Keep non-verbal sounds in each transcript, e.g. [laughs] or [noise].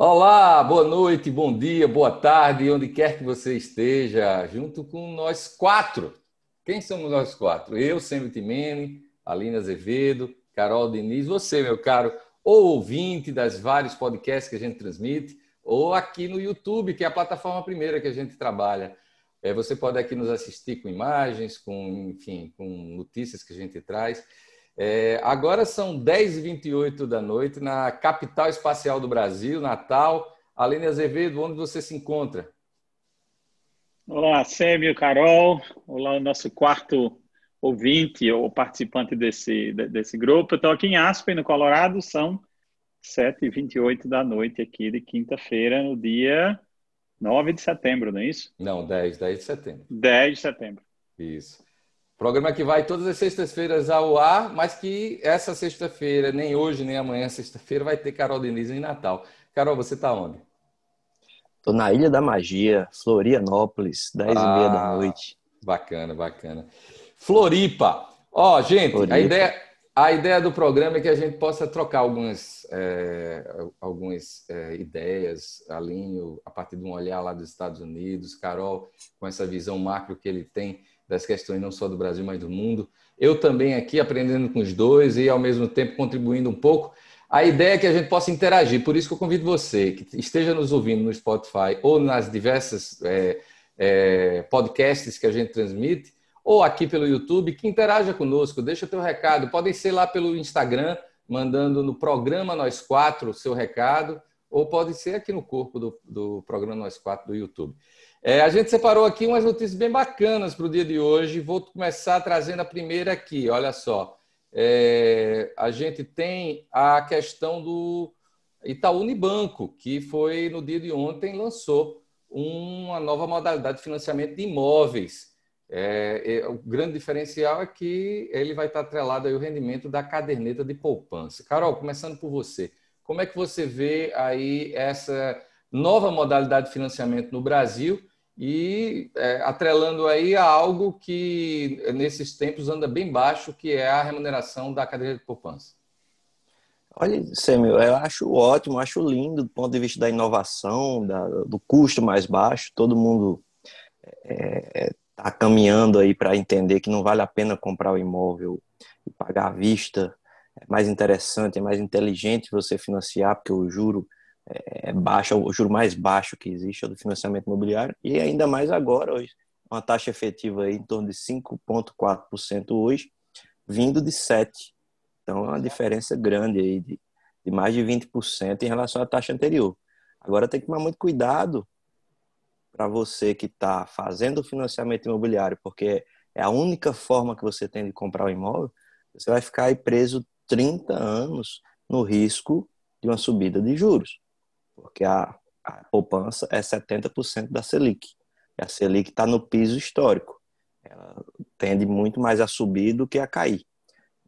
Olá, boa noite, bom dia, boa tarde, onde quer que você esteja, junto com nós quatro. Quem somos nós quatro? Eu, Sêmio Timene, Aline Azevedo, Carol Diniz, você, meu caro, ou ouvinte das vários podcasts que a gente transmite, ou aqui no YouTube, que é a plataforma primeira que a gente trabalha. É, você pode aqui nos assistir com imagens, com, enfim, com notícias que a gente traz. É, agora são 10h28 da noite na capital espacial do Brasil, Natal. Aline Azevedo, onde você se encontra? Olá, Sêmio, Carol. Olá, o nosso quarto ouvinte ou participante desse, desse grupo. Estou aqui em Aspen, no Colorado. São 7h28 da noite aqui de quinta-feira, no dia 9 de setembro, não é isso? Não, 10, 10 de setembro. 10 de setembro. Isso. Programa que vai todas as sextas-feiras ao ar, mas que essa sexta-feira, nem hoje, nem amanhã, sexta-feira, vai ter Carol Denise em Natal. Carol, você está onde? Estou na Ilha da Magia, Florianópolis, 10 ah, e meia da noite. Bacana, bacana. Floripa. Ó, oh, gente, Floripa. a ideia, a ideia do programa é que a gente possa trocar algumas, é, algumas é, ideias, Alinho, a partir de um olhar lá dos Estados Unidos, Carol, com essa visão macro que ele tem das questões não só do Brasil, mas do mundo. Eu também aqui aprendendo com os dois e ao mesmo tempo contribuindo um pouco. A ideia é que a gente possa interagir, por isso que eu convido você que esteja nos ouvindo no Spotify ou nas diversas é, é, podcasts que a gente transmite, ou aqui pelo YouTube, que interaja conosco, deixa o teu recado. Podem ser lá pelo Instagram, mandando no programa Nós Quatro o seu recado, ou pode ser aqui no corpo do, do programa Nós Quatro do YouTube. É, a gente separou aqui umas notícias bem bacanas para o dia de hoje. Vou começar trazendo a primeira aqui. Olha só, é, a gente tem a questão do Itaú Unibanco, que foi no dia de ontem lançou uma nova modalidade de financiamento de imóveis. É, é, o grande diferencial é que ele vai estar atrelado ao rendimento da caderneta de poupança. Carol, começando por você, como é que você vê aí essa nova modalidade de financiamento no Brasil e é, atrelando aí a algo que nesses tempos anda bem baixo, que é a remuneração da cadeia de poupança. Olha, Samuel, eu acho ótimo, acho lindo do ponto de vista da inovação, da, do custo mais baixo. Todo mundo está é, é tá caminhando aí para entender que não vale a pena comprar o imóvel e pagar à vista. É mais interessante, é mais inteligente você financiar, porque o juro é, é baixa, o juro mais baixo que existe é do financiamento imobiliário, e ainda mais agora, hoje, uma taxa efetiva aí em torno de 5,4% hoje, vindo de 7%. Então, é uma diferença grande aí de, de mais de 20% em relação à taxa anterior. Agora, tem que tomar muito cuidado para você que está fazendo o financiamento imobiliário, porque é a única forma que você tem de comprar o imóvel, você vai ficar aí preso 30 anos no risco de uma subida de juros porque a, a poupança é 70% da Selic. E a Selic está no piso histórico. Ela tende muito mais a subir do que a cair.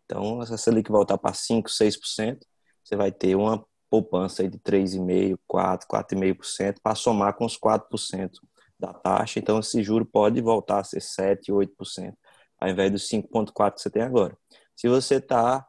Então, se a Selic voltar para 5%, 6%, você vai ter uma poupança de 3,5%, 4%, 4,5% para somar com os 4% da taxa. Então, esse juro pode voltar a ser 7%, 8%, ao invés dos 5,4% que você tem agora. Se você está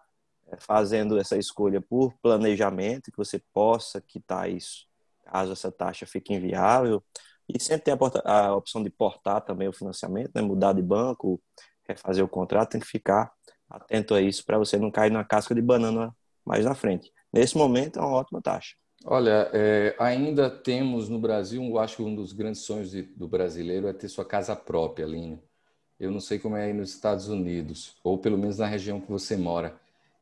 é, fazendo essa escolha por planejamento, que você possa quitar isso caso essa taxa fique inviável. E sempre tem a, a opção de portar também o financiamento, né? mudar de banco, refazer o contrato, tem que ficar atento a isso para você não cair na casca de banana mais na frente. Nesse momento é uma ótima taxa. Olha, é, ainda temos no Brasil, eu acho que um dos grandes sonhos de, do brasileiro é ter sua casa própria, Linho. Eu não sei como é aí nos Estados Unidos, ou pelo menos na região que você mora.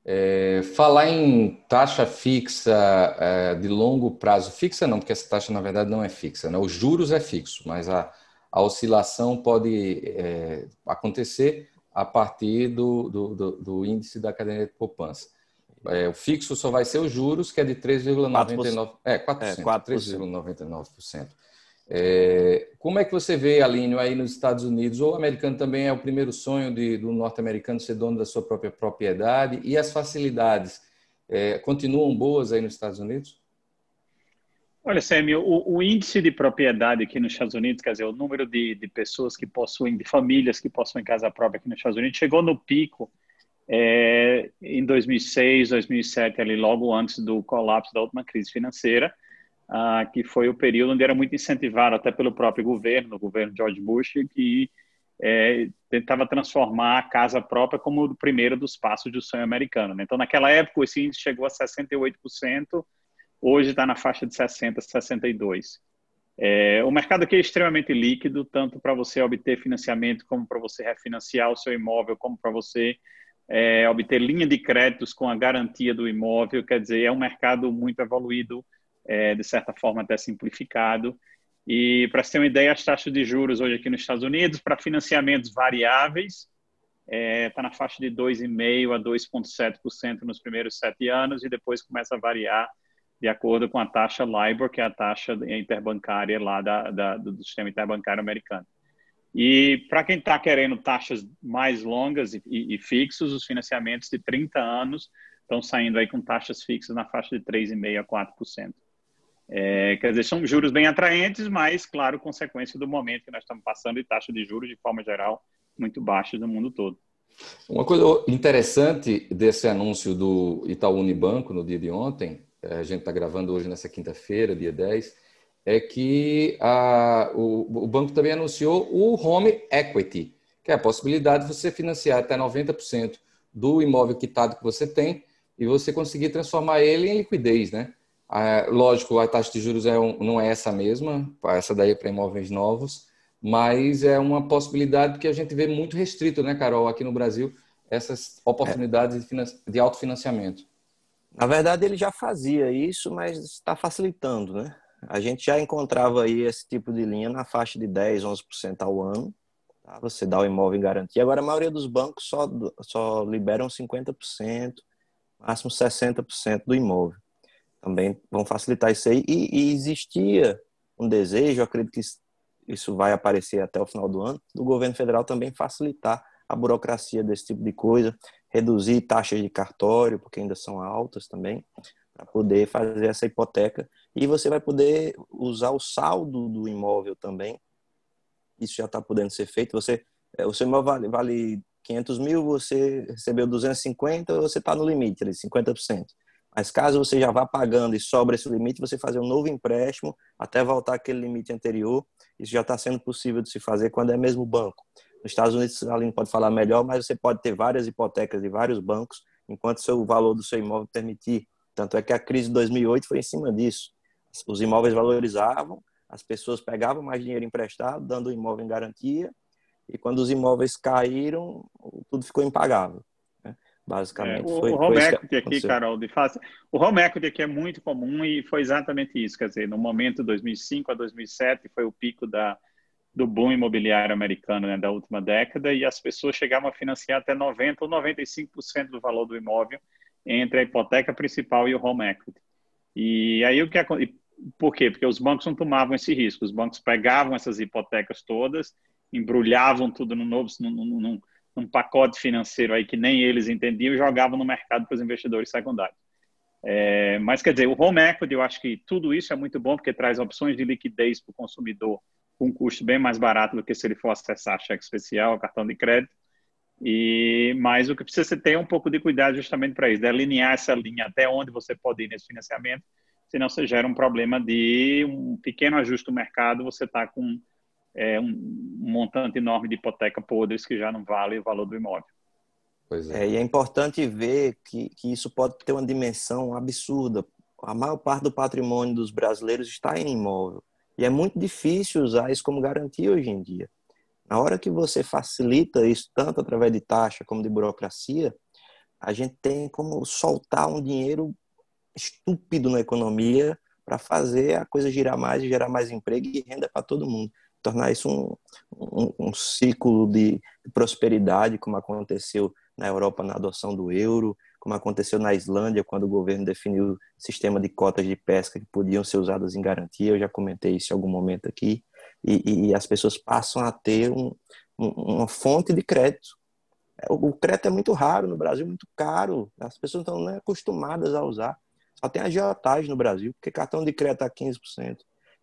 É, falar em taxa fixa é, de longo prazo, fixa não, porque essa taxa na verdade não é fixa, né? os juros é fixo, mas a, a oscilação pode é, acontecer a partir do, do, do, do, índice da cadeia de poupança. É, o fixo só vai ser os juros, que é de 3,99%. É, 4%. É, 4%. 3,99%. É, como é que você vê, Alinho, aí nos Estados Unidos? O americano também é o primeiro sonho de, do norte-americano ser dono da sua própria propriedade e as facilidades é, continuam boas aí nos Estados Unidos? Olha, Sêmio, o, o, índice de propriedade aqui nos Estados Unidos, quer dizer, o número de, de pessoas que possuem, de famílias que possuem casa própria aqui nos Estados Unidos, chegou no pico é, em 2006, 2007, ali logo antes do colapso da última crise financeira uh, que foi o período onde era muito incentivado até pelo próprio governo, o governo George Bush, que é, tentava transformar a casa própria como o primeiro dos passos do sonho americano. Né? Então, naquela época, esse índice chegou a 68%, hoje está na faixa de 60%, 62%. É, o mercado aqui é extremamente líquido, tanto para você obter financiamento, como para você refinanciar o seu imóvel, como para você é, obter linha de créditos com a garantia do imóvel. Quer dizer, é um mercado muito evoluído, é, de certa forma até simplificado. E para você ter uma ideia, as taxas de juros hoje aqui nos Estados Unidos, para financiamentos variáveis, está é, tá na faixa de 2,5% a 2,7% nos primeiros sete anos e depois começa a variar de acordo com a taxa LIBOR, que é a taxa interbancária lá da, da do sistema interbancário americano. E para quem está querendo taxas mais longas e, e, e, fixos, os financiamentos de 30 anos estão saindo aí com taxas fixas na faixa de 3,5% a 4%. É, quer dizer, são juros bem atraentes, mas, claro, consequência do momento que nós estamos passando e taxa de juros, de forma geral, muito baixas no mundo todo. Uma coisa interessante desse anúncio do Itaú Unibanco no dia de ontem é, a gente está gravando hoje nessa quinta-feira, dia 10, é que a, o, o, banco também anunciou o Home Equity, que é a possibilidade de você financiar até 90% do imóvel quitado que você tem e você conseguir transformar ele em liquidez, né? Ah, lógico, a taxa de juros é um, não é essa mesma, essa daí é para imóveis novos, mas é uma possibilidade que a gente vê muito restrito, né, Carol, aqui no Brasil, essas oportunidades é. de, de autofinanciamento. Na verdade, ele já fazia isso, mas está facilitando, né? A gente já encontrava aí esse tipo de linha na faixa de 10, 11% ao ano. Tá? Você dá o imóvel em garantia. Agora, a maioria dos bancos só, só liberam 50%, máximo 60% do imóvel. Também vão facilitar isso aí. E, e existia um desejo, acredito que isso vai aparecer até o final do ano, do governo federal também facilitar a burocracia desse tipo de coisa, reduzir taxas de cartório, porque ainda são altas também, para poder fazer essa hipoteca. E você vai poder usar o saldo do imóvel também. Isso já está podendo ser feito. Você, é, o seu imóvel vale, vale 500 mil, você recebeu 250, você está no limite, ali, 50%. Mas caso você já vá pagando e sobra esse limite, você fazer um novo empréstimo até voltar aquele limite anterior. Isso já está sendo possível de se fazer quando é mesmo banco. Nos Estados Unidos, a Aline pode falar melhor, mas você pode ter várias hipotecas de vários bancos, enquanto o valor do seu imóvel permitir. Tanto é que a crise de 2008 foi em cima disso. Os imóveis valorizavam, as pessoas pegavam mais dinheiro emprestado, dando o imóvel em garantia, e quando os imóveis caíram, tudo ficou impagável. Né? Basicamente, é, o, foi, o home equity aqui, Carol, de fato, o home equity aqui é muito comum e foi exatamente isso. Quer dizer, no momento de 2005 a 2007 foi o pico da, do boom imobiliário americano né, da última década e as pessoas chegavam a financiar até 90% ou 95% do valor do imóvel entre a hipoteca principal e o home equity. E aí o que por quê? Porque os bancos não tomavam esse risco. Os bancos pegavam essas hipotecas todas, embrulhavam tudo no novo, num, num, num pacote financeiro aí que nem eles entendiam e jogavam no mercado para os investidores secundários. É, mas quer dizer, o home equity, eu acho que tudo isso é muito bom porque traz opções de liquidez para o consumidor com um custo bem mais barato do que se ele for acessar cheque especial, cartão de crédito. E mas o que precisa ter um pouco de cuidado justamente para isso, delinear essa linha até onde você pode ir nesse financiamento, senão você gera um problema de um pequeno ajuste no mercado, você está com é, um, montante enorme de hipoteca podres que já não vale o valor do imóvel. Pois é. é. e é importante ver que, que isso pode ter uma dimensão absurda. A maior parte do patrimônio dos brasileiros está em imóvel. E é muito difícil usar isso como garantia hoje em dia. Na hora que você facilita isso, tanto através de taxa como de burocracia, a gente tem como soltar um dinheiro estúpido na economia para fazer a coisa girar mais, gerar mais emprego e renda para todo mundo. Tornar isso um, um, um ciclo de, de prosperidade, como aconteceu na Europa na adoção do euro, como aconteceu na Islândia, quando o governo definiu o sistema de cotas de pesca que podiam ser usadas em garantia. Eu já comentei isso em algum momento aqui. E, e as pessoas passam a ter um, um, uma fonte de crédito. O, o crédito é muito raro no Brasil, muito caro. As pessoas não estão acostumadas a usar. Só tem agiotagem no Brasil, porque cartão de crédito a 15%,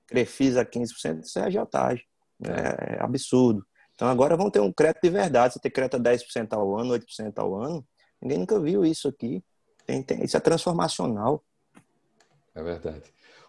Crefisa a 15%, isso é agiotagem. É, é absurdo. Então agora vão ter um crédito de verdade. Você ter crédito a 10% ao ano, 8% ao ano, Ninguém nunca viu isso aqui. Tem, tem, isso é transformacional. É verdade.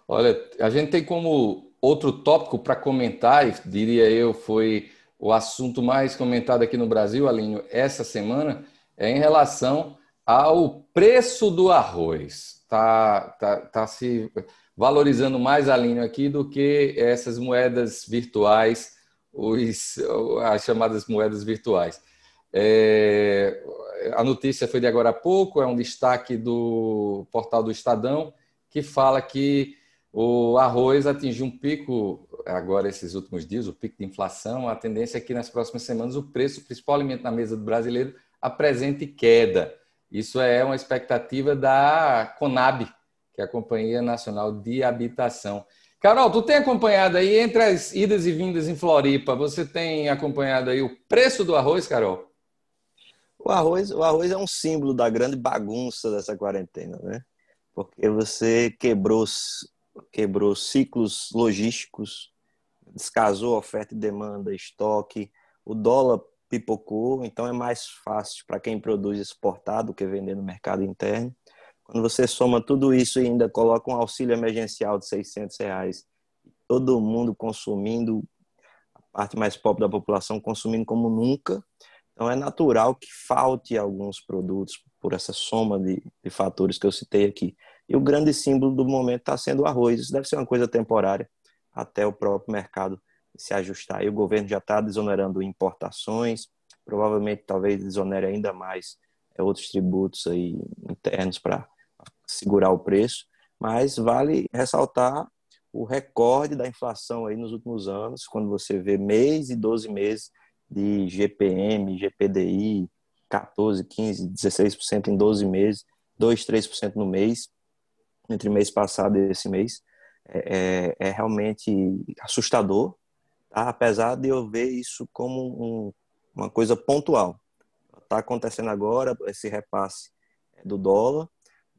Olha, a gente tem como outro tópico para comentar, diria eu, foi o assunto mais comentado aqui no Brasil, Alinho, essa semana, é em relação ao preço do arroz. Está tá, tá se valorizando mais, Alinho, aqui do que essas moedas virtuais, os, as chamadas moedas virtuais. É, a notícia foi de agora a pouco, é um destaque do portal do Estadão, que fala que o arroz atingiu um pico, agora esses últimos dias, o pico de inflação. A tendência é que nas próximas semanas o preço, principal alimento na mesa do brasileiro, apresente queda. Isso é uma expectativa da Conab, que é a Companhia Nacional de Habitação. Carol, tu tem acompanhado aí entre as idas e vindas em Floripa, você tem acompanhado aí o preço do arroz, Carol? O arroz, o arroz é um símbolo da grande bagunça dessa quarentena, né? Porque você quebrou quebrou ciclos logísticos, descasou oferta e demanda, estoque, o dólar pipocou, então é mais fácil para quem produz exportar do que vender no mercado interno. Quando você soma tudo isso e ainda coloca um auxílio emergencial de 600 reais, todo mundo consumindo, a parte mais pobre da população consumindo como nunca, então é natural que falte alguns produtos por essa soma de, de fatores que eu citei aqui. E o grande símbolo do momento está sendo o arroz. Isso deve ser uma coisa temporária até o próprio mercado se ajustar. E o governo já está desonerando importações, provavelmente talvez desonere ainda mais é, outros tributos aí internos para segurar o preço. Mas vale ressaltar o recorde da inflação aí nos últimos anos, quando você vê mês e 12 meses de GPM, GPDI, 14, 15, 16% em 12 meses, 2, 3% no mês entre mês passado e esse mês é, é, é realmente assustador? Apesar de eu ver isso como um, uma coisa pontual. Está acontecendo agora esse repasse do dólar,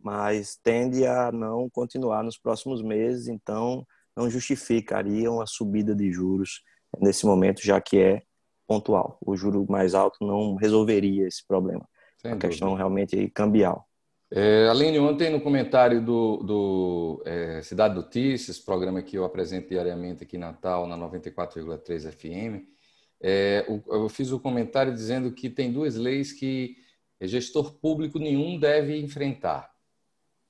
mas tende a não continuar nos próximos meses, então não justificaria uma subida de juros nesse momento, já que é pontual. O juro mais alto não resolveria esse problema. Sem a dúvida. questão realmente é cambial. É, Aline, ontem no comentário do, do é, Cidade Notícias, programa que eu apresento diariamente aqui em Natal, na 94,3 FM, é, eu fiz o um comentário dizendo que tem duas leis que gestor público nenhum deve enfrentar.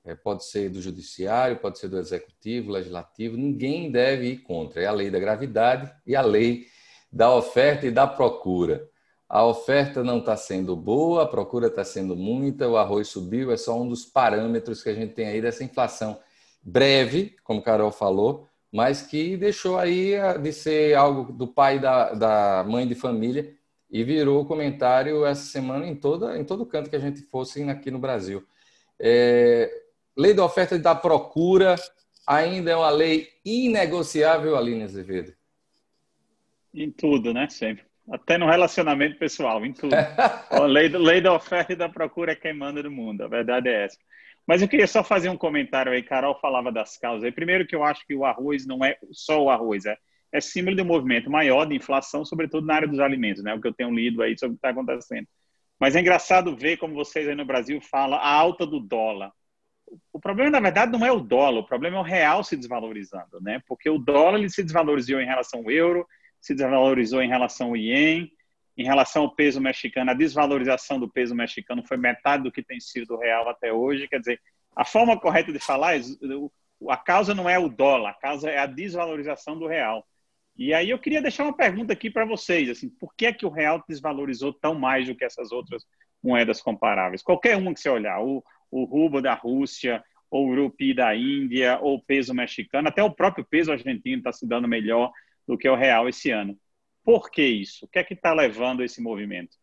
É, pode ser do judiciário, pode ser do executivo, legislativo, ninguém deve ir contra. É a lei da gravidade e a lei da oferta e da procura a oferta não está sendo boa, a procura está sendo muita, o arroz subiu, é só um dos parâmetros que a gente tem aí dessa inflação breve, como Carol falou, mas que deixou aí de ser algo do pai da, da mãe de família e virou comentário essa semana em, toda, em todo canto que a gente fosse aqui no Brasil. É, lei da oferta e da procura ainda é uma lei inegociável, Aline Azevedo? Em tudo, né? Sempre. Até no relacionamento pessoal, em tudo. [laughs] a lei, lei da oferta e da procura é quem manda no mundo, a verdade é essa. Mas eu queria só fazer um comentário aí. Carol falava das causas. Aí, primeiro que eu acho que o arroz não é só o arroz, é, é símbolo de um movimento maior de inflação, sobretudo na área dos alimentos, né? O que eu tenho lido aí sobre o que está acontecendo. Mas é engraçado ver como vocês aí no Brasil falam a alta do dólar. O problema, na verdade, não é o dólar, o problema é o real se desvalorizando, né? Porque o dólar ele se desvalorizou em relação ao euro, se desvalorizou em relação ao ien, em relação ao peso mexicano, a desvalorização do peso mexicano foi metade do que tem sido o real até hoje. Quer dizer, a forma correta de falar é a causa não é o dólar, a causa é a desvalorização do real. E aí eu queria deixar uma pergunta aqui para vocês, assim, por que é que o real desvalorizou tão mais do que essas outras moedas comparáveis? Qualquer uma que você olhar, o, o rubo da Rússia, ou o rupi da Índia, ou o peso mexicano, até o próprio peso argentino está se dando melhor do que o real esse ano. Por que isso? O que é que está levando esse movimento?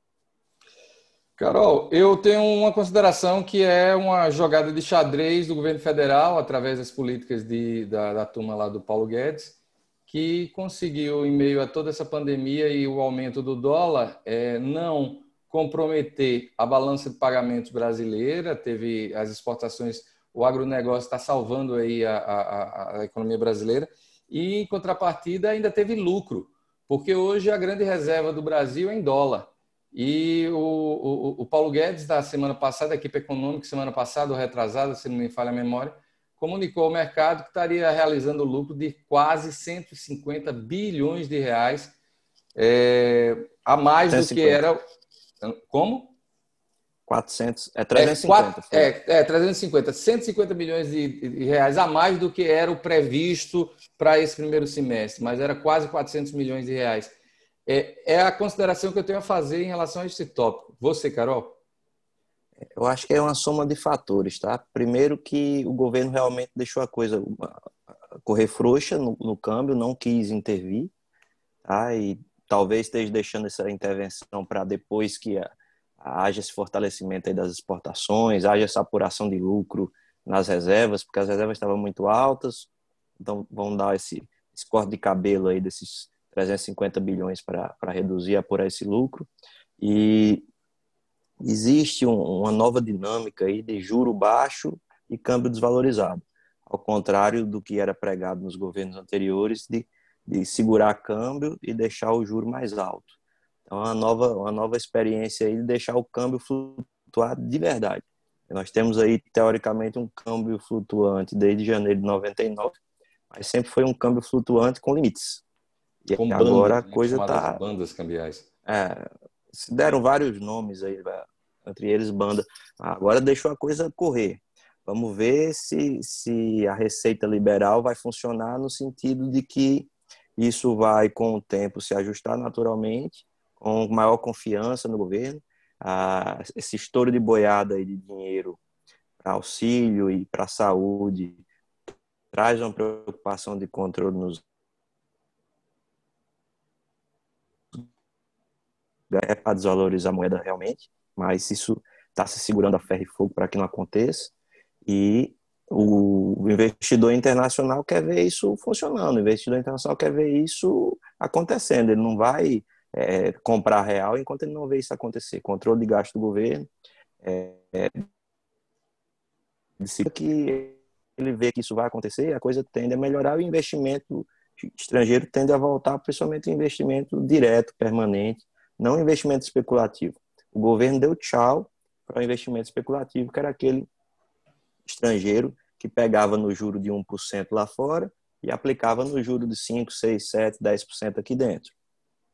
Carol, eu tenho uma consideração que é uma jogada de xadrez do governo federal, através das políticas de, da, da turma lá do Paulo Guedes, que conseguiu, em meio a toda essa pandemia e o aumento do dólar, é, não comprometer a balança de pagamentos brasileira, teve as exportações, o agronegócio está salvando aí a, a, a economia brasileira, e, em contrapartida, ainda teve lucro, porque hoje a grande reserva do Brasil é em dólar. E o, o, o Paulo Guedes, da semana passada, a equipe econômica, semana passada, ou retrasada, se não me falha a memória, comunicou ao mercado que estaria realizando lucro de quase 150 bilhões de reais, é, a mais 150. do que era. Como? 400, é 350. É, é, é 350, 150 milhões de, de, reais a mais do que era o previsto para esse primeiro semestre, mas era quase 400 milhões de reais. É, é a consideração que eu tenho a fazer em relação a esse tópico. Você, Carol? Eu acho que é uma soma de fatores, tá? Primeiro que o governo realmente deixou a coisa correr frouxa no, no câmbio, não quis intervir, tá? E talvez esteja deixando essa intervenção para depois que a, haja esse fortalecimento das exportações, haja essa apuração de lucro nas reservas, porque as reservas estavam muito altas, então vão dar esse, esse corte de cabelo aí desses 350 bilhões para reduzir, apurar esse lucro. E existe um, uma nova dinâmica aí de juro baixo e câmbio desvalorizado, ao contrário do que era pregado nos governos anteriores de, de segurar câmbio e deixar o juro mais alto. Então, uma nova, uma nova experiência aí de deixar o câmbio flutuar de verdade. Nós temos aí, teoricamente, um câmbio flutuante desde janeiro de 99, mas sempre foi um câmbio flutuante com limites. E com agora bandas, a coisa está. Bandas cambiais. É, se deram vários nomes aí, entre eles banda. Agora deixou a coisa correr. Vamos ver se, se a receita liberal vai funcionar no sentido de que isso vai, com o tempo, se ajustar naturalmente com maior confiança no governo. Ah, esse estouro de boiada de dinheiro para auxílio e para saúde traz uma preocupação de controle nos é para desvalorizar a moeda realmente, mas isso está se segurando a ferro e fogo para que não aconteça. E o investidor internacional quer ver isso funcionando, o investidor internacional quer ver isso acontecendo. Ele não vai é, comprar real enquanto ele não vê isso acontecer. Controle de gasto do governo, é, que ele vê que isso vai acontecer, a coisa tende a melhorar, o investimento estrangeiro tende a voltar, principalmente investimento direto, permanente, não investimento especulativo. O governo deu tchau para o investimento especulativo, que era aquele estrangeiro que pegava no juro de 1% lá fora e aplicava no juro de 5, 6, 7, 10% aqui dentro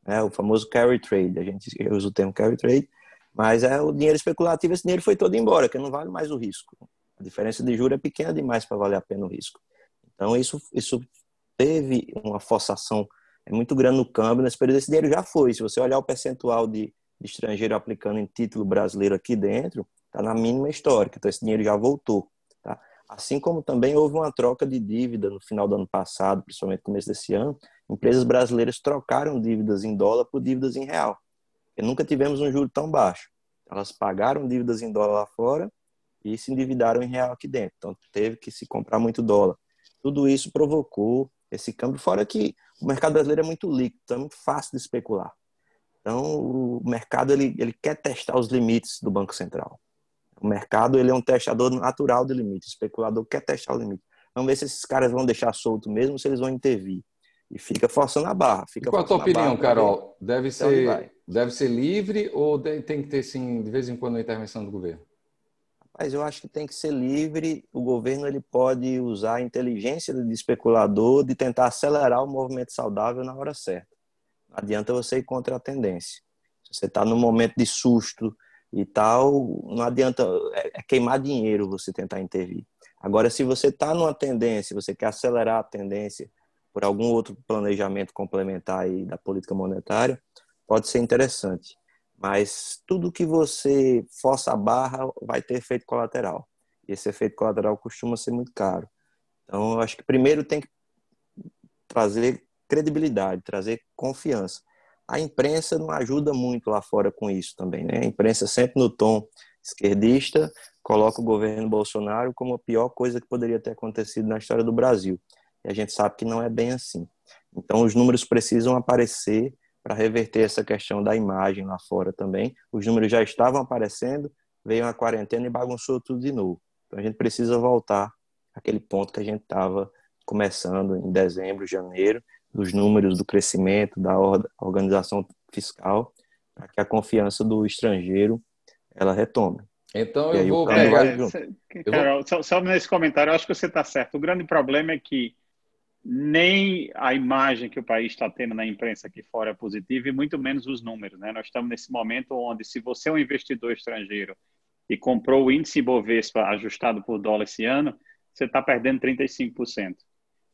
né? o famoso carry trade. A gente usa o termo carry trade, mas é o dinheiro especulativo. Esse dinheiro foi todo embora, que não vale mais o risco. A diferença de juros é pequena demais para valer a pena o risco. Então, isso, isso teve uma forçação é muito grande no câmbio. Nesse período, esse dinheiro já foi. Se você olhar o percentual de, de estrangeiro aplicando em título brasileiro aqui dentro, está na mínima histórica. Então, esse dinheiro já voltou. Assim como também houve uma troca de dívida no final do ano passado, principalmente no começo desse ano, empresas brasileiras trocaram dívidas em dólar por dívidas em real. E nunca tivemos um juro tão baixo. Elas pagaram dívidas em dólar lá fora e se endividaram em real aqui dentro. Então teve que se comprar muito dólar. Tudo isso provocou esse câmbio, fora que o mercado brasileiro é muito líquido, é muito fácil de especular. Então o mercado ele, ele quer testar os limites do Banco Central. O mercado ele é um testador natural de limites. O especulador quer testar o limite. Vamos ver se esses caras vão deixar solto mesmo, se eles vão intervir e fica forçando a barra. Fica qual a tua opinião, Carol? Deve ser, deve ser livre ou tem que ter, sim, de vez em quando, uma intervenção do governo? Rapaz, eu acho que tem que ser livre. O governo ele pode usar a inteligência de especulador de tentar acelerar o movimento saudável na hora certa. Não adianta você ir contra a tendência. Se você está num momento de susto e tal, não adianta, é, é queimar dinheiro você tentar intervir. Agora, se você está numa tendência, você quer acelerar a tendência, por algum outro planejamento complementar aí da política monetária, pode ser interessante. Mas tudo que você força a barra vai ter efeito colateral. E esse efeito colateral costuma ser muito caro. Então, eu acho que primeiro tem que trazer credibilidade, trazer confiança. A imprensa não ajuda muito lá fora com isso também, né? A imprensa sempre no tom esquerdista coloca o governo Bolsonaro como a pior coisa que poderia ter acontecido na história do Brasil. E a gente sabe que não é bem assim. Então, os números precisam aparecer para reverter essa questão da imagem lá fora também. Os números já estavam aparecendo, veio a quarentena e bagunçou tudo de novo. Então, a gente precisa voltar àquele ponto que a gente estava começando em dezembro, janeiro, dos números do crescimento, da organização fiscal, para que a confiança do estrangeiro ela retome. Então eu vou pegar. É, Carol, só, só nesse comentário, eu acho que você está certo. O grande problema é que nem a imagem que o país está tendo na imprensa aqui fora é positiva e muito menos os números. Né? Nós estamos nesse momento onde, se você é um investidor estrangeiro e comprou o índice Bovespa ajustado por dólar esse ano, você está perdendo 35%.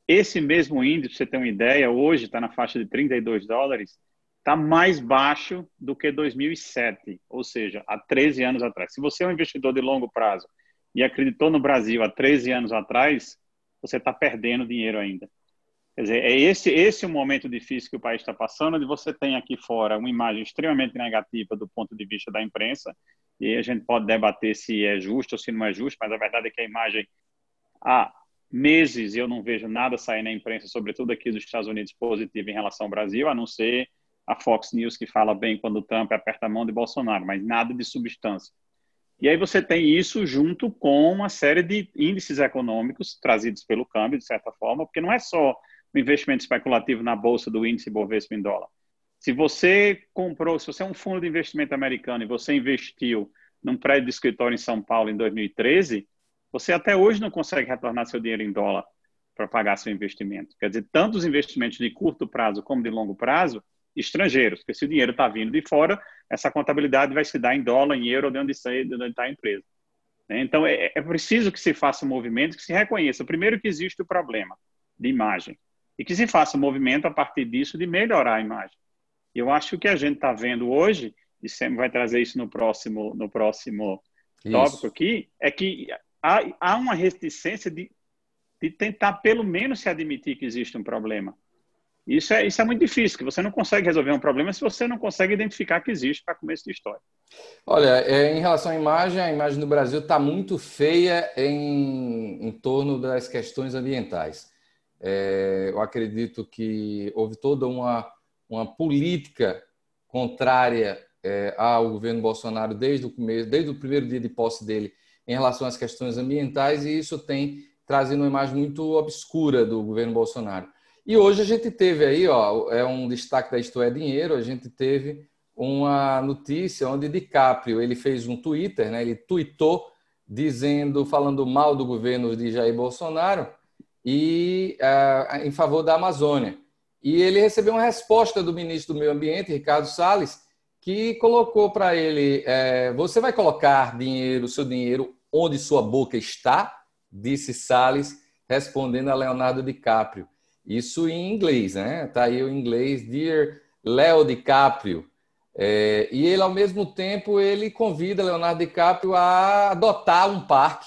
Esse mesmo índice, você tem uma ideia, hoje está na faixa de 32 dólares, está mais baixo do que 2007, ou seja, há 13 anos atrás. Se você é um investidor de longo prazo e acreditou no Brasil há 13 anos atrás, você está perdendo dinheiro ainda. Quer dizer, é esse, esse o momento difícil que o país está passando, onde você tem aqui fora uma imagem extremamente negativa do ponto de vista da imprensa, e a gente pode debater se é justo ou se não é justo, mas a verdade é que a imagem há meses eu não vejo nada sair na imprensa, sobretudo aqui dos Estados Unidos, positivo em relação ao Brasil, a não ser a Fox News que fala bem quando o Trump aperta a mão de Bolsonaro, mas nada de substância. E aí você tem isso junto com uma série de índices econômicos trazidos pelo câmbio, de certa forma, porque não é só o investimento especulativo na bolsa do índice Bovespa em dólar. Se você comprou, se você é um fundo de investimento americano e você investiu num prédio de escritório em São Paulo em 2013, você até hoje não consegue retornar seu dinheiro em dólar para pagar seu investimento. Quer dizer, tanto os investimentos de curto prazo como de longo prazo, estrangeiros, porque se o dinheiro está vindo de fora, essa contabilidade vai se dar em dólar, em euro, de onde está a empresa. Então, é, é preciso que se faça um movimento, que se reconheça, primeiro, que existe o problema de imagem e que se faça um movimento a partir disso de melhorar a imagem. Eu acho que o que a gente está vendo hoje, e sempre vai trazer isso no próximo, no próximo tópico aqui, é que há, há uma reticência de, de tentar pelo menos se admitir que existe um problema. Isso é, isso é muito difícil, que você não consegue resolver um problema se você não consegue identificar que existe para começo de história. Olha, é, em relação à imagem, a imagem do Brasil está muito feia em, em torno das questões ambientais. É, eu acredito que houve toda uma, uma política contrária é, ao governo Bolsonaro desde o começo, desde o primeiro dia de posse dele em relação às questões ambientais e isso tem trazido uma imagem muito obscura do governo Bolsonaro. E hoje a gente teve aí, ó, é um destaque da Isto é Dinheiro, a gente teve uma notícia onde DiCaprio, ele fez um Twitter, né? Ele tweetou dizendo, falando mal do governo de Jair Bolsonaro, e uh, em favor da Amazônia. E ele recebeu uma resposta do ministro do Meio Ambiente, Ricardo Salles, que colocou para ele: é, Você vai colocar dinheiro, seu dinheiro, onde sua boca está? Disse Salles, respondendo a Leonardo DiCaprio. Isso em inglês, né? Está aí o inglês, Dear Leo DiCaprio. É, e ele, ao mesmo tempo, ele convida Leonardo DiCaprio a adotar um parque,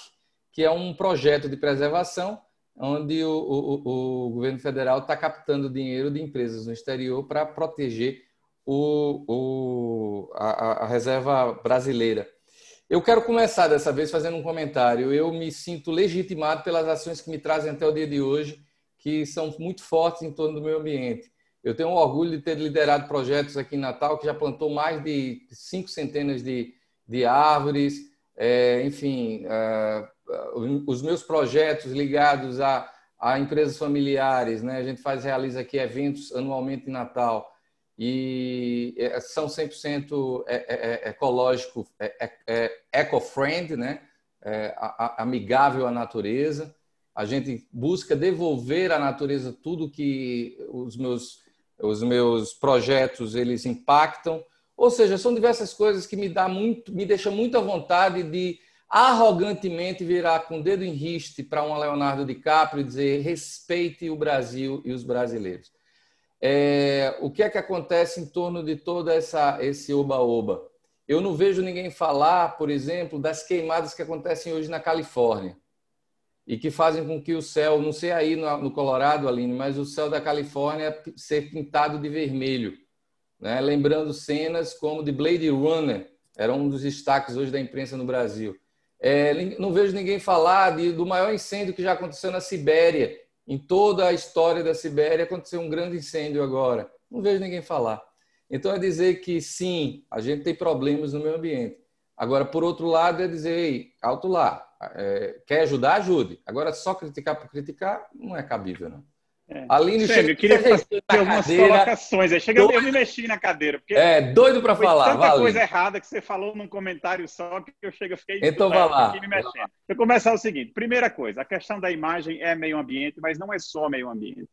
que é um projeto de preservação onde o, o, o governo federal está captando dinheiro de empresas no exterior para proteger o, a, a, reserva brasileira. Eu quero começar dessa vez fazendo um comentário. Eu me sinto legitimado pelas ações que me trazem até o dia de hoje, que são muito fortes em torno do meio ambiente. Eu tenho orgulho de ter liderado projetos aqui em Natal que já plantou mais de cinco centenas de, de árvores, é, enfim, é, os meus projetos ligados a, a empresas familiares, né? A gente faz realiza aqui eventos anualmente em Natal e é, são 100% é, é, ecológico, é, é, eco-friend, né? É, amigável à natureza. A gente busca devolver à natureza tudo que os meus os meus projetos eles impactam. Ou seja, são diversas coisas que me dá muito, me deixa muito à vontade de arrogantemente virar com o dedo em riste para um Leonardo DiCaprio e dizer respeite o Brasil e os brasileiros. É, o que é que acontece em torno de todo essa, esse oba-oba? Eu não vejo ninguém falar, por exemplo, das queimadas que acontecem hoje na Califórnia e que fazem com que o céu, não sei aí no, no Colorado, Aline, mas o céu da Califórnia ser pintado de vermelho. Né? Lembrando cenas como de Blade Runner, era um dos destaques hoje da imprensa no Brasil. É, não vejo ninguém falar de, do maior incêndio que já aconteceu na Sibéria. Em toda a história da Sibéria aconteceu um grande incêndio agora. Não vejo ninguém falar. Então é dizer que sim, a gente tem problemas no meio ambiente. Agora, por outro lado, é dizer, ei, alto lá, é, quer ajudar, ajude. Agora, só criticar por criticar não é cabível, não. É. Aline, Sério, eu queria fazer algumas cadeira, colocações. Aí chega, doido, eu me mexi na cadeira. Porque é, doido para falar. Tanta vale. coisa errada que você falou num comentário só que eu chego, fiquei então, vai lá. me mexendo. Eu começar o seguinte: primeira coisa, a questão da imagem é meio ambiente, mas não é só meio ambiente.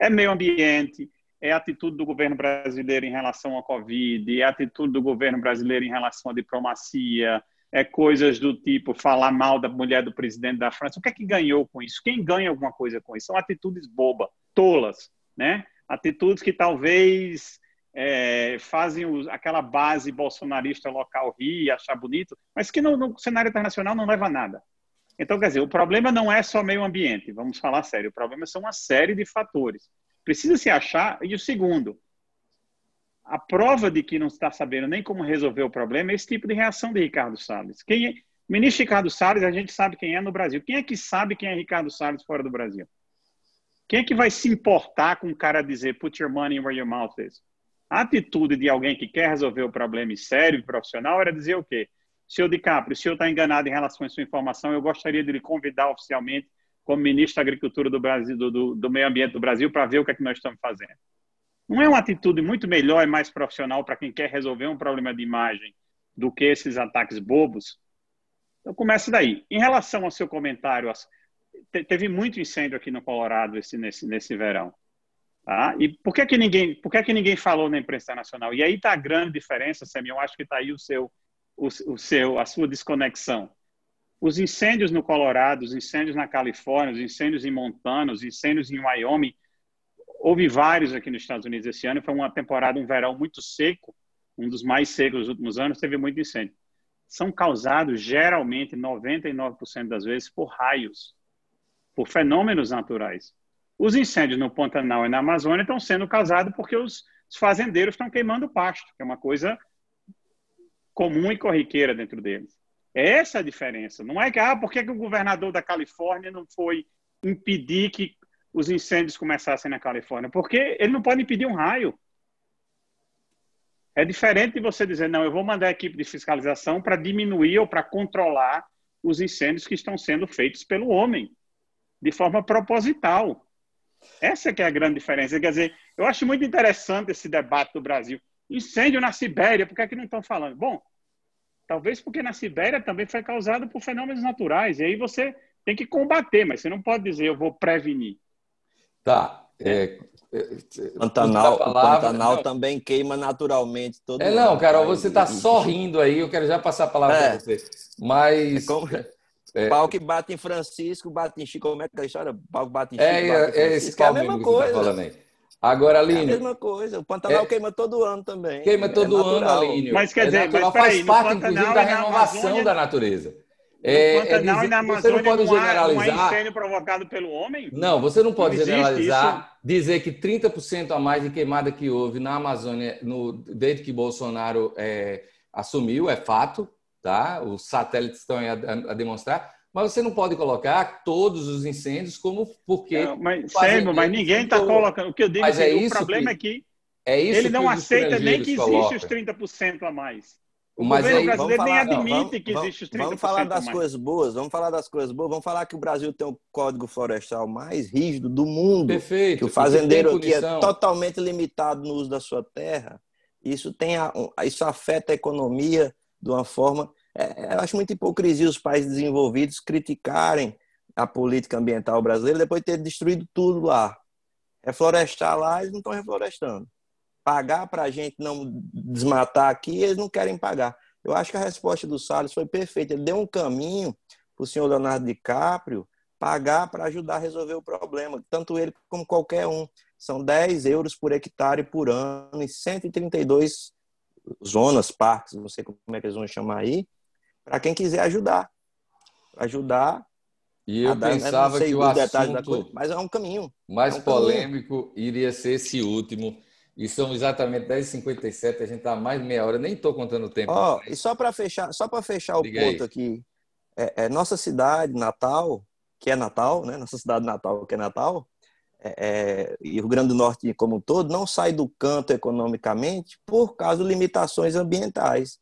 É meio ambiente, é a atitude do governo brasileiro em relação à Covid, é a atitude do governo brasileiro em relação à diplomacia, é coisas do tipo falar mal da mulher do presidente da França. O que é que ganhou com isso? Quem ganha alguma coisa com isso? São atitudes bobas, tolas, né? Atitudes que talvez é, fazem os, aquela base bolsonarista local rir, achar bonito, mas que no, no cenário internacional não leva a nada. Então, quer dizer, o problema não é só meio ambiente, vamos falar sério, o problema são uma série de fatores. Precisa se achar, e o segundo, a prova de que não está sabendo nem como resolver o problema é esse tipo de reação de Ricardo Salles. Quem é, o ministro Ricardo Salles, a gente sabe quem é no Brasil. Quem é que sabe quem é Ricardo Salles fora do Brasil? Quem é que vai se importar com o cara dizer put your money where your mouth is? A atitude de alguém que quer resolver o problema sério e profissional era dizer o quê? Senhor DiCaprio, o senhor está enganado em relação à sua informação, eu gostaria de lhe convidar oficialmente como ministro da Agricultura do Brasil, do, do, do Meio Ambiente do Brasil, para ver o que é que nós estamos fazendo. Não é uma atitude muito melhor e mais profissional para quem quer resolver um problema de imagem do que esses ataques bobos? Então começa daí. Em relação ao seu comentário, teve muito incêndio aqui no Colorado esse, nesse, nesse verão. Tá? E por que, que, ninguém, por que, que ninguém falou na imprensa nacional? E aí está a grande diferença, Sam, eu acho que está aí o seu, o, o, seu, a sua desconexão. Os incêndios no Colorado, os incêndios na Califórnia, os incêndios em Montana, os incêndios em Wyoming, Houve vários aqui nos Estados Unidos esse ano. Foi uma temporada, um verão muito seco, um dos mais secos dos últimos anos. Teve muito incêndio. São causados geralmente 99% das vezes por raios, por fenômenos naturais. Os incêndios no Pantanal e na Amazônia estão sendo causados porque os, fazendeiros estão queimando pasto, que é uma coisa comum e corriqueira dentro deles. É essa a diferença. Não é que, ah, por que, que o governador da Califórnia não foi impedir que os incêndios começassem na Califórnia, porque ele não pode impedir um raio. É diferente de você dizer, não, eu vou mandar a equipe de fiscalização para diminuir ou para controlar os incêndios que estão sendo feitos pelo homem, de forma proposital. Essa que é a grande diferença. Quer dizer, eu acho muito interessante esse debate do Brasil. Incêndio na Sibéria, por que, é que não estão falando? Bom, talvez porque na Sibéria também foi causado por fenômenos naturais. E aí você tem que combater, mas você não pode dizer eu vou prevenir. Tá. É, é, Pantanal, palavra, Pantanal não. também queima naturalmente todo É, não, Carol, você está só rindo aí, eu quero já passar a palavra é. para você. Mas. É como... É. Pau que bate em Francisco, bate em Chico. Como é que é a história? Pau que bate em é, Chico. É, bate em é, esse é a mesma tá coisa. Tá falando aí. Agora, Aline. É a mesma coisa. O Pantanal é... queima todo ano também. Queima todo é ano, Aline. Mas quer dizer, mas faz parte, inclusive, da renovação Amazônia... da natureza. É, Pantanal é, e na Amazônia você não pode generalizar. Há incêndio provocado pelo homem? Não, você não pode não generalizar, dizer que 30% a mais de queimada que houve na Amazônia no, desde que Bolsonaro é, assumiu, é fato, tá? Os satélites estão a, a, demonstrar. Mas você não pode colocar todos os incêndios como porque. Não, mas, mas ninguém está colocando. O que eu digo mas é, é o problema que, é que é ele não aceita nem que existe os 30% a mais. O Mas governo aí, brasileiro falar, nem admite não, que existe os 30% Vamos falar das mais. coisas boas, vamos falar das coisas boas, vamos falar que o Brasil tem o código florestal mais rígido do mundo. Perfeito. Que o fazendeiro aqui é totalmente limitado no uso da sua terra. Isso, tem a, isso afeta a economia de uma forma... É, eu acho muita hipocrisia os países desenvolvidos criticarem a política ambiental brasileira depois de ter destruído tudo lá. Reflorestar lá, eles não estão reflorestando pagar para a gente não desmatar aqui, eles não querem pagar. Eu acho que a resposta do Salles foi perfeita. Ele deu um caminho para o senhor Leonardo DiCaprio pagar para ajudar a resolver o problema, tanto ele como qualquer um. São 10 euros por hectare por ano em 132 zonas, parques, não sei como é que eles vão chamar aí, para quem quiser ajudar. Ajudar. E eu dar, pensava que o assunto coisa, mas é um caminho. Mais é um polêmico caminho. iria ser esse último e são exatamente 10h57, a gente está mais de meia hora, nem estou contando o tempo. Oh, e só para fechar, só para fechar o ponto aí. aqui, é, é, nossa cidade, Natal, que é Natal, né? Nossa cidade Natal, que é Natal, é, é, e o Rio Grande do Norte como um todo, não sai do canto economicamente por causa de limitações ambientais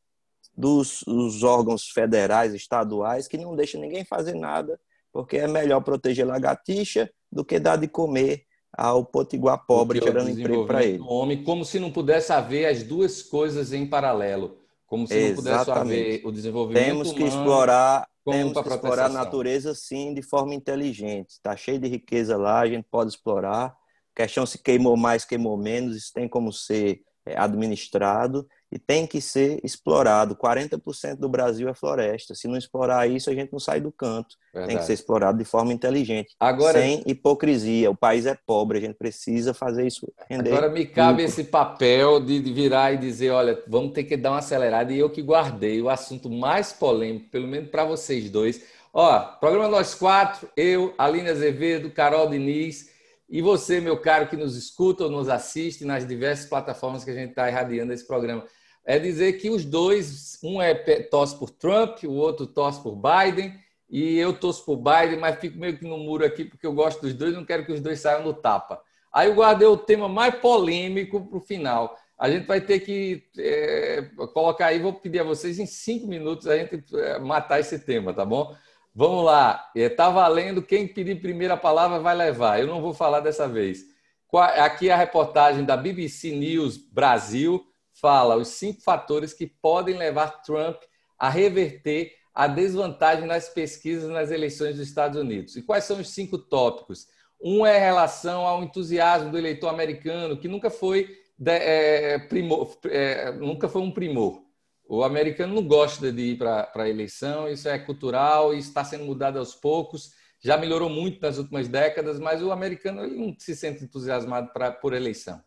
dos, dos órgãos federais, estaduais, que não deixam ninguém fazer nada, porque é melhor proteger lagartixa do que dar de comer ao potiguar pobre é gerando emprego para ele. homem, como se não pudesse haver as duas coisas em paralelo, como se Exatamente. não pudesse haver o desenvolvimento Temos que explorar, temos que explorar a natureza sim de forma inteligente. Está cheio de riqueza lá, a gente pode explorar. A questão se queimou mais, queimou menos, isso tem como ser é, administrado e tem que ser explorado. 40% do Brasil é floresta. Se não explorar isso, a gente não sai do canto. Verdade. Tem que ser explorado de forma inteligente, Agora, sem hipocrisia. O país é pobre, a gente precisa fazer isso render. Agora me cabe esse papel de virar e dizer, olha, vamos ter que dar uma acelerada. E eu que guardei o assunto mais polêmico, pelo menos para vocês dois. Ó, programa Nós Quatro, eu, Aline Azevedo, Carol Diniz e você, meu caro, que nos escuta ou nos assiste nas diversas plataformas que a gente está irradiando esse programa é dizer que os dois, um é torce por Trump, o outro torce por Biden, e eu torço por Biden, mas fico meio que no muro aqui porque eu gosto dos dois, não quero que os dois saiam no tapa. Aí eu guardei o tema mais polêmico para o final. A gente vai ter que é, colocar aí, vou pedir a vocês em cinco minutos a gente é, matar esse tema, tá bom? Vamos lá. Está é, valendo. Quem pedir primeira palavra vai levar. Eu não vou falar dessa vez. Aqui é a reportagem da BBC News Brasil fala os cinco fatores que podem levar Trump a reverter a desvantagem nas pesquisas nas eleições dos Estados Unidos. E quais são os cinco tópicos? Um é relação ao entusiasmo do eleitor americano, que nunca foi, é, primor, é, nunca foi um primor. O americano não gosta de ir para a eleição, isso é cultural e está sendo mudado aos poucos. Já melhorou muito nas últimas décadas, mas o americano ele não se sente entusiasmado pra, por eleição.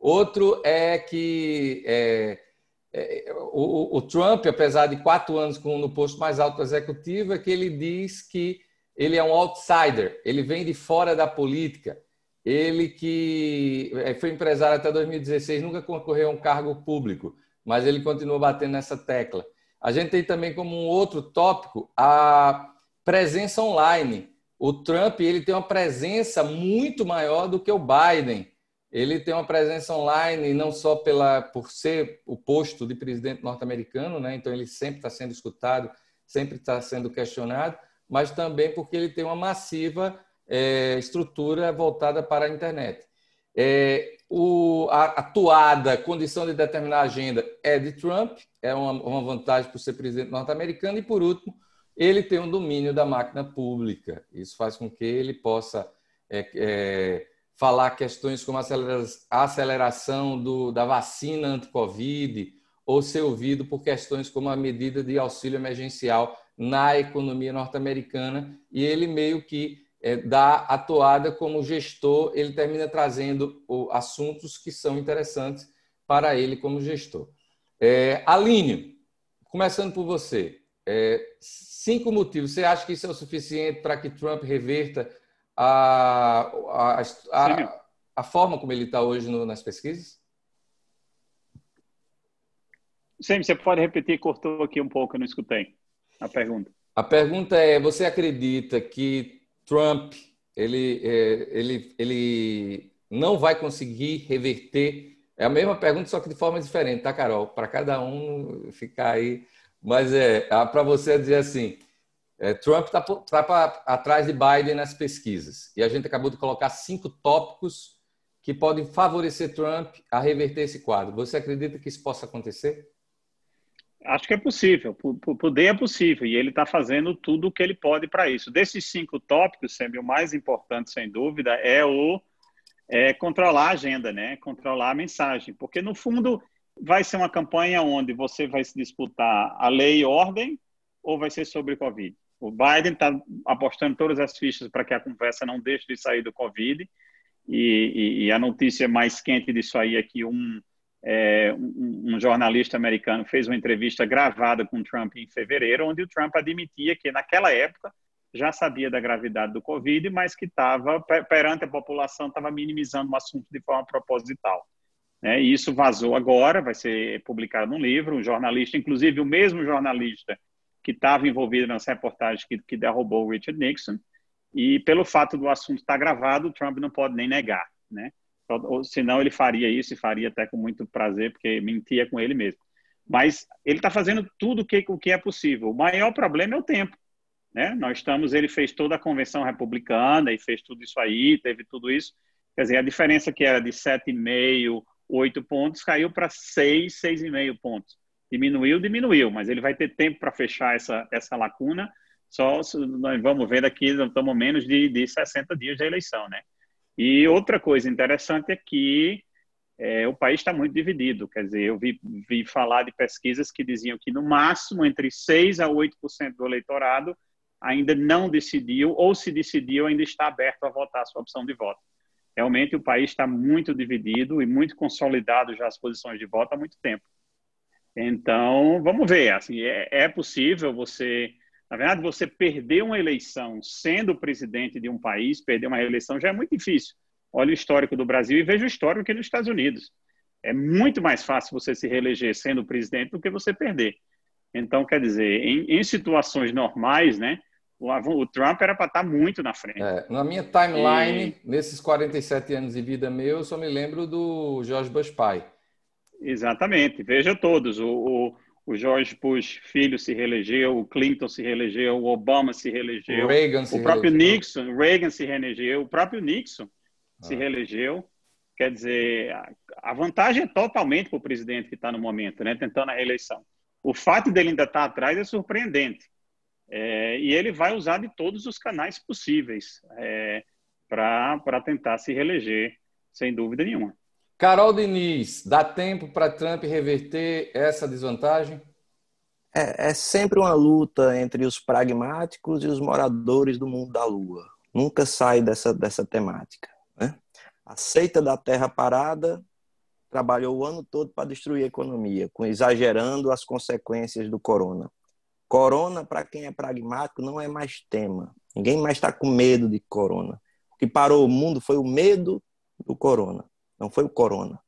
Outro é que é, é, o, o, Trump, apesar de quatro anos com, no posto mais alto executivo, é que ele diz que ele é um outsider, ele vem de fora da política. Ele que é, foi empresário até 2016, nunca concorreu a um cargo público, mas ele continua batendo nessa tecla. A gente tem também como um outro tópico a presença online. O Trump ele tem uma presença muito maior do que o Biden ele tem uma presença online não só pela por ser o posto de presidente norte-americano, né? Então ele sempre está sendo escutado, sempre está sendo questionado, mas também porque ele tem uma massiva é, estrutura voltada para a internet. É, o, a, a toada condição de determinar a agenda é de Trump, é uma, uma vantagem por ser presidente norte-americano, e por último, ele tem um domínio da máquina pública. Isso faz com que ele possa é, é falar questões como a aceleração do, da vacina anti-Covid, ou ser ouvido por questões como a medida de auxílio emergencial na economia norte-americana, e ele meio que é, dá a toada como gestor, ele termina trazendo assuntos que são interessantes para ele como gestor. É, Aline, começando por você, é, cinco motivos. Você acha que isso é o suficiente para que Trump reverta a, a, a, a forma como ele está hoje no, nas pesquisas? Sim, você pode repetir, cortou aqui um pouco, eu não escutei a pergunta. A pergunta é: você acredita que Trump ele, é, ele, ele não vai conseguir reverter? É a mesma pergunta, só que de forma diferente, tá, Carol? Para cada um ficar aí. Mas é para você dizer assim: é, Trump está tá atrás de Biden nas pesquisas. E a gente acabou de colocar cinco tópicos que podem favorecer Trump a reverter esse quadro. Você acredita que isso possa acontecer? Acho que é possível. Poder é possível. E ele está fazendo tudo o que ele pode para isso. Desses cinco tópicos, sempre o mais importante, sem dúvida, é o é controlar a agenda, né? Controlar a mensagem. Porque, no fundo, vai ser uma campanha onde você vai se disputar a lei e ordem ou vai ser sobre Covid? O Biden está apostando todas as fichas para que a conversa não deixe de sair do Covid. E, e, e a notícia mais quente disso aí é que um, é, um, um, jornalista americano fez uma entrevista gravada com Trump em fevereiro, onde o Trump admitia que, naquela época, já sabia da gravidade do Covid, mas que estava, perante a população, estava minimizando o assunto de forma proposital. É, e isso vazou agora, vai ser publicado num livro. Um jornalista, inclusive o mesmo jornalista que estava envolvido nas reportagens que, que derrubou o Richard Nixon, e pelo fato do assunto estar gravado, o Trump não pode nem negar, né? Senão ele faria isso e faria até com muito prazer, porque mentia com ele mesmo. Mas ele está fazendo tudo o que, o que é possível. O maior problema é o tempo. Né? Nós estamos, ele fez toda a convenção republicana e fez tudo isso aí, teve tudo isso. Quer dizer, a diferença que era de 7,5, 8 pontos, caiu para 6, 6,5 pontos. Diminuiu, diminuiu, mas ele vai ter tempo para fechar essa, essa lacuna. Só nós vamos ver daqui, estamos menos de, de 60 dias da eleição, né? E outra coisa interessante é que é, o país está muito dividido. Quer dizer, eu vi, vi falar de pesquisas que diziam que no máximo entre 6 a 8% do eleitorado ainda não decidiu, ou se decidiu, ainda está aberto a votar a sua opção de voto. Realmente o país está muito dividido e muito consolidado já as posições de voto há muito tempo. Então, vamos ver. Assim, é, é possível você, na verdade, você perder uma eleição sendo presidente de um país, perder uma eleição já é muito difícil olhe o histórico do Brasil e veja o histórico aqui nos Estados Unidos. É muito mais fácil você se reeleger sendo presidente do que você perder. Então, quer dizer, em, em situações normais, né, o, o, Trump era para estar muito na frente. É, na minha timeline, e... nesses 47 anos de vida meu, eu só me lembro do George Bush pai. Exatamente. Veja todos. O, o, o George Bush filho se reelegeu, o Clinton se reelegeu, o Obama se reelegeu, o, Reagan se o próprio reelegeu. Nixon, Reagan se reelegeu, o próprio Nixon se ah. reelegeu. Quer dizer, a vantagem é totalmente para o presidente que está no momento, né, tentando a reeleição. O fato dele ainda estar tá atrás é surpreendente. É, e ele vai usar de todos os canais possíveis é, para tentar se reeleger, sem dúvida nenhuma. Carol Diniz, dá tempo para Trump reverter essa desvantagem? É, é, sempre uma luta entre os pragmáticos e os moradores do mundo da Lua. Nunca sai dessa, dessa temática aceita da terra parada, trabalhou o ano todo para destruir a economia, com exagerando as consequências do corona. Corona, para quem é pragmático, não é mais tema. Ninguém mais está com medo de corona. O que parou o mundo foi o medo do corona, não foi o corona.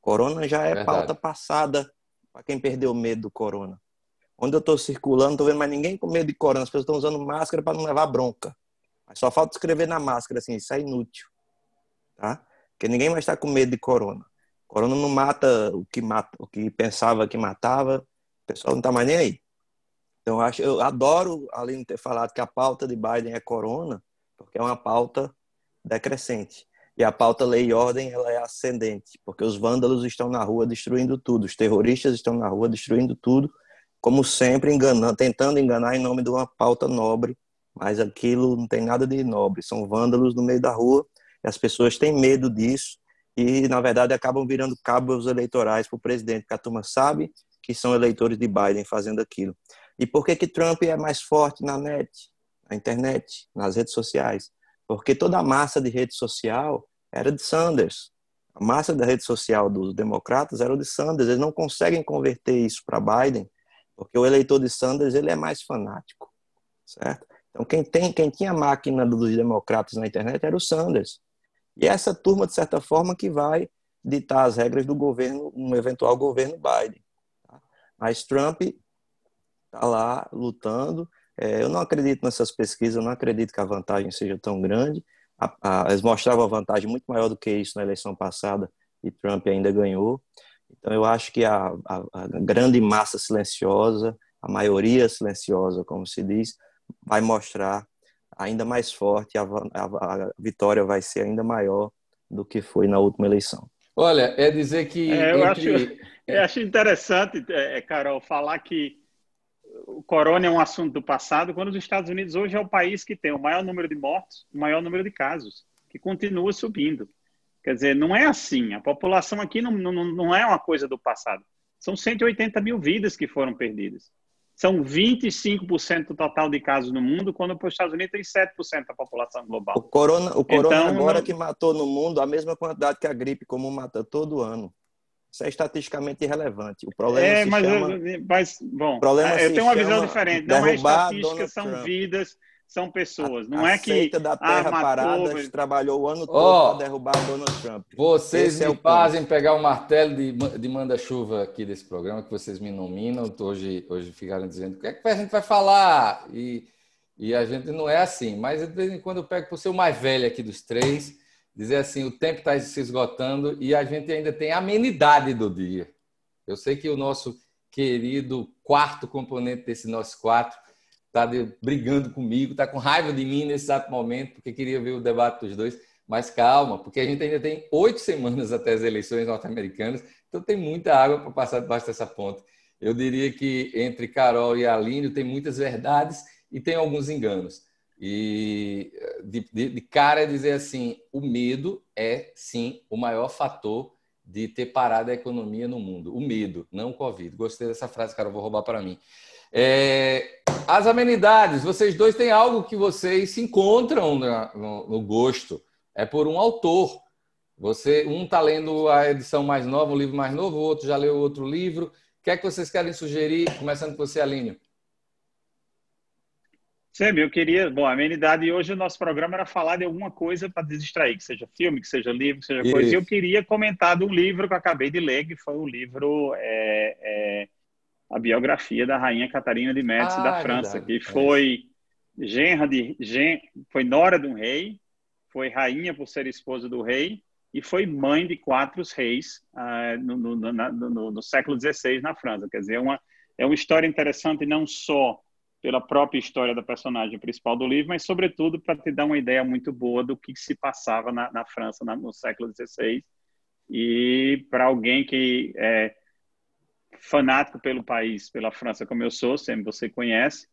Corona já é Verdade. pauta passada para quem perdeu o medo do corona. Onde eu estou circulando, não estou vendo mais ninguém com medo de corona. As pessoas estão usando máscara para não levar bronca. Mas só falta escrever na máscara assim, isso é inútil tá? Porque ninguém mais está com medo de corona. Corona não mata o que mata, o que pensava que matava. O pessoal não está mais nem aí. Então eu acho, eu adoro, além de ter falado que a pauta de Biden é corona, porque é uma pauta decrescente. E a pauta lei e ordem ela é ascendente, porque os vândalos estão na rua destruindo tudo, os terroristas estão na rua destruindo tudo, como sempre enganando, tentando enganar em nome de uma pauta nobre, mas aquilo não tem nada de nobre, são vândalos no meio da rua as pessoas têm medo disso e, na verdade, acabam virando cabos eleitorais para o presidente, porque a turma sabe que são eleitores de Biden fazendo aquilo. E por que, que Trump é mais forte na net, na internet, nas redes sociais? Porque toda a massa de rede social era de Sanders. A massa da rede social dos democratas era de Sanders. Eles não conseguem converter isso para Biden, porque o eleitor de Sanders ele é mais fanático, certo? Então quem tem, quem tinha a máquina dos democratas na internet era o Sanders. E essa turma, de certa forma, que vai ditar as regras do governo, um eventual governo Biden. Tá? Mas Trump está lá lutando. É, eu não acredito nessas pesquisas, eu não acredito que a vantagem seja tão grande. A, a, eles mostravam a vantagem muito maior do que isso na eleição passada e Trump ainda ganhou. Então, eu acho que a, a, a grande massa silenciosa, a maioria silenciosa, como se diz, vai mostrar ainda mais forte, a, a, a, vitória vai ser ainda maior do que foi na última eleição. Olha, é dizer que. É, eu, entre... acho, eu acho interessante, é, é, Carol, falar que o corona é um assunto do passado, quando os Estados Unidos hoje é o país que tem o maior número de mortos, o maior número de casos, que continua subindo. Quer dizer, não é assim. A população aqui não, não, não é uma coisa do passado. São 180 mil vidas que foram perdidas são 25% do total de casos no mundo, quando para os Estados Unidos tem 7% da população global. O corona, o corona então, agora não... que matou no mundo a mesma quantidade que a gripe comum mata todo ano. Isso é estatisticamente irrelevante. O problema é, mas, chama... mas bom, problema eu tenho uma visão diferente. Não é estatística, são Trump. vidas são pessoas. Não a, é que. da Terra ah, Parada mas... trabalhou o ano todo oh, para derrubar Donald Trump. Vocês Esse é me é fazem pegar o martelo de, de manda-chuva aqui desse programa, que vocês me nominam. Hoje, hoje ficaram dizendo o que é que a gente vai falar. E, e a gente não é assim. Mas de vez em quando eu pego por ser o mais velho aqui dos três, dizer assim: o tempo está se esgotando e a gente ainda tem a amenidade do dia. Eu sei que o nosso querido quarto componente desse nosso quatro está brigando comigo, está com raiva de mim nesse exato momento, porque queria ver o debate dos dois. Mas calma, porque a gente ainda tem oito semanas até as eleições norte-americanas, então tem muita água para passar debaixo dessa ponte. Eu diria que entre Carol e Aline tem muitas verdades e tem alguns enganos. E de, de, de cara é dizer assim, o medo é sim o maior fator de ter parado a economia no mundo. O medo, não o Covid. Gostei dessa frase, cara, eu vou roubar para mim. É, as amenidades, vocês dois têm algo que vocês se encontram no, no, gosto. É por um autor. Você, um está lendo a edição mais nova, o livro mais novo, o outro já leu outro livro. O que é que vocês querem sugerir? Começando com você, Aline. Semi, eu queria. Bom, a amenidade hoje o nosso programa era falar de alguma coisa para distrair, que seja filme, que seja livro, que seja Isso. coisa. E eu queria comentar de um livro que eu acabei de ler, que foi o livro é, é, A Biografia da Rainha Catarina de Médici ah, da é França, que é foi genra de, gen, foi nora de um rei, foi rainha por ser esposa do rei e foi mãe de quatro reis uh, no, no, na, no, no, século XVI na França. Quer dizer, é uma, é uma história interessante não só pela própria história da personagem principal do livro, mas sobretudo para te dar uma ideia muito boa do que se passava na, na França na, no século XVI e para alguém que é fanático pelo país, pela França, como eu sou, sempre você conhece,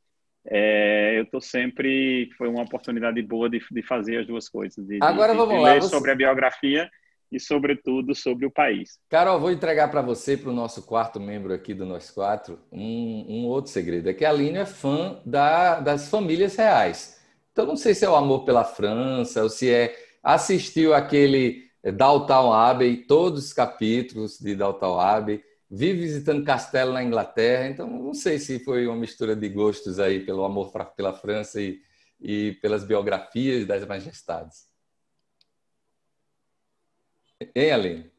é, eu estou sempre foi uma oportunidade boa de, de fazer as duas coisas, de, Agora de, vamos de lá, ler você... sobre a biografia e, sobretudo, sobre o país. Carol, vou entregar para você, para o nosso quarto membro aqui do Nós Quatro, um, um, outro segredo. É que a Aline é fã da, das famílias reais. Então, não sei se é o amor pela França ou se é assistiu aquele eh, Downtown Abbey, todos os capítulos de Downtown Abbey, vive visitando castelo na Inglaterra. Então, não sei se foi uma mistura de gostos aí pelo amor pela França e, e pelas biografias das majestades. Hein, Aline?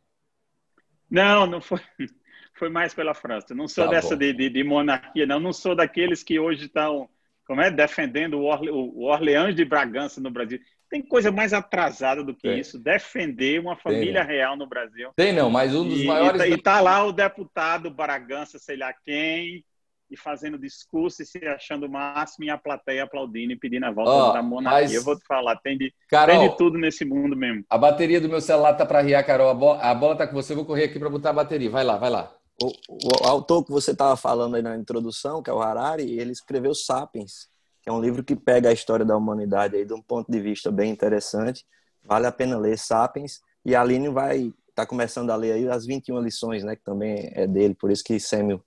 Não, não foi. [laughs] Foi mais pela França. Não sou tá dessa de, de, de, monarquia, não. Não sou daqueles que hoje estão, como é, defendendo o, Orle, o Orleans de Bragança no Brasil. Tem coisa mais atrasada do que Tem. isso. Defender uma família Tem, real no Brasil. Tem não, mas um dos e, maiores. E tá lá o deputado Bragança, sei lá quem, e fazendo discurso e se achando o máximo e a plateia aplaudindo e pedindo a volta oh, da monarquia. Mas... Eu vou te falar, tem de, Carol, tem de tudo nesse mundo mesmo. A bateria do meu celular tá para riar, Carol. A bola, a bola tá com você, eu vou correr aqui para botar a bateria. Vai lá, vai lá. O, o, autor que você estava falando aí na introdução, que é o Harari, ele escreveu Sapiens, que é um livro que pega a história da humanidade aí de um ponto de vista bem interessante. Vale a pena ler Sapiens. E a Aline vai estar tá começando a ler aí as 21 lições, né, que também é dele, por isso que Samuel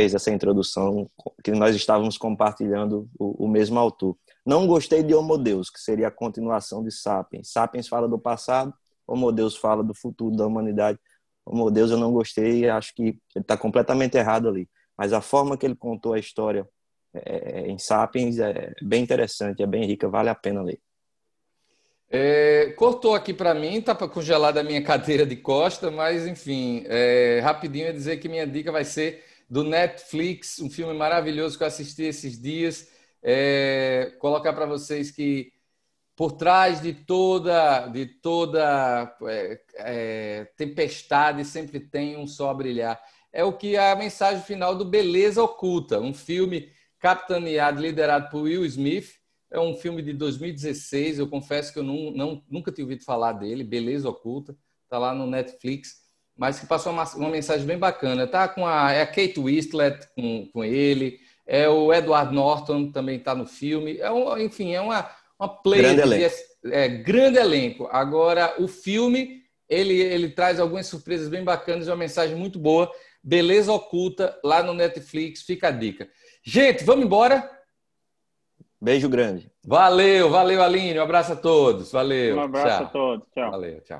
fez essa introdução, que nós estávamos compartilhando o, o mesmo autor. Não gostei de Homo Deus, que seria a continuação de Sapiens. Sapiens fala do passado, Homo Deus fala do futuro da humanidade. Homo Deus eu não gostei e acho que ele está completamente errado ali. Mas a forma que ele contou a história é, em Sapiens é bem interessante, é bem rica, vale a pena ler. É, cortou aqui para mim, tá congelada a minha [laughs] cadeira de costa, mas enfim, é, rapidinho é dizer que minha dica vai ser do Netflix, um filme maravilhoso que eu assisti esses dias. É, colocar para vocês que por trás de toda de toda é, é, tempestade sempre tem um só brilhar. É o que é a mensagem final do Beleza Oculta, um filme capitaneado, liderado por Will Smith. É um filme de 2016. Eu confesso que eu não, não, nunca tinha ouvido falar dele. Beleza Oculta, está lá no Netflix mas que passou uma, uma mensagem bem bacana. Tá com a, é a Kate Winslet com, com ele, é o Edward Norton também está no filme. É um, enfim, é uma, uma play grande elenco. É, grande elenco. Agora, o filme, ele, ele traz algumas surpresas bem bacanas e uma mensagem muito boa. Beleza Oculta, lá no Netflix, fica a dica. Gente, vamos embora? Beijo grande. Valeu, valeu, Aline. Um abraço a todos. Valeu. Um abraço tchau. a todos. Tchau. Valeu, tchau.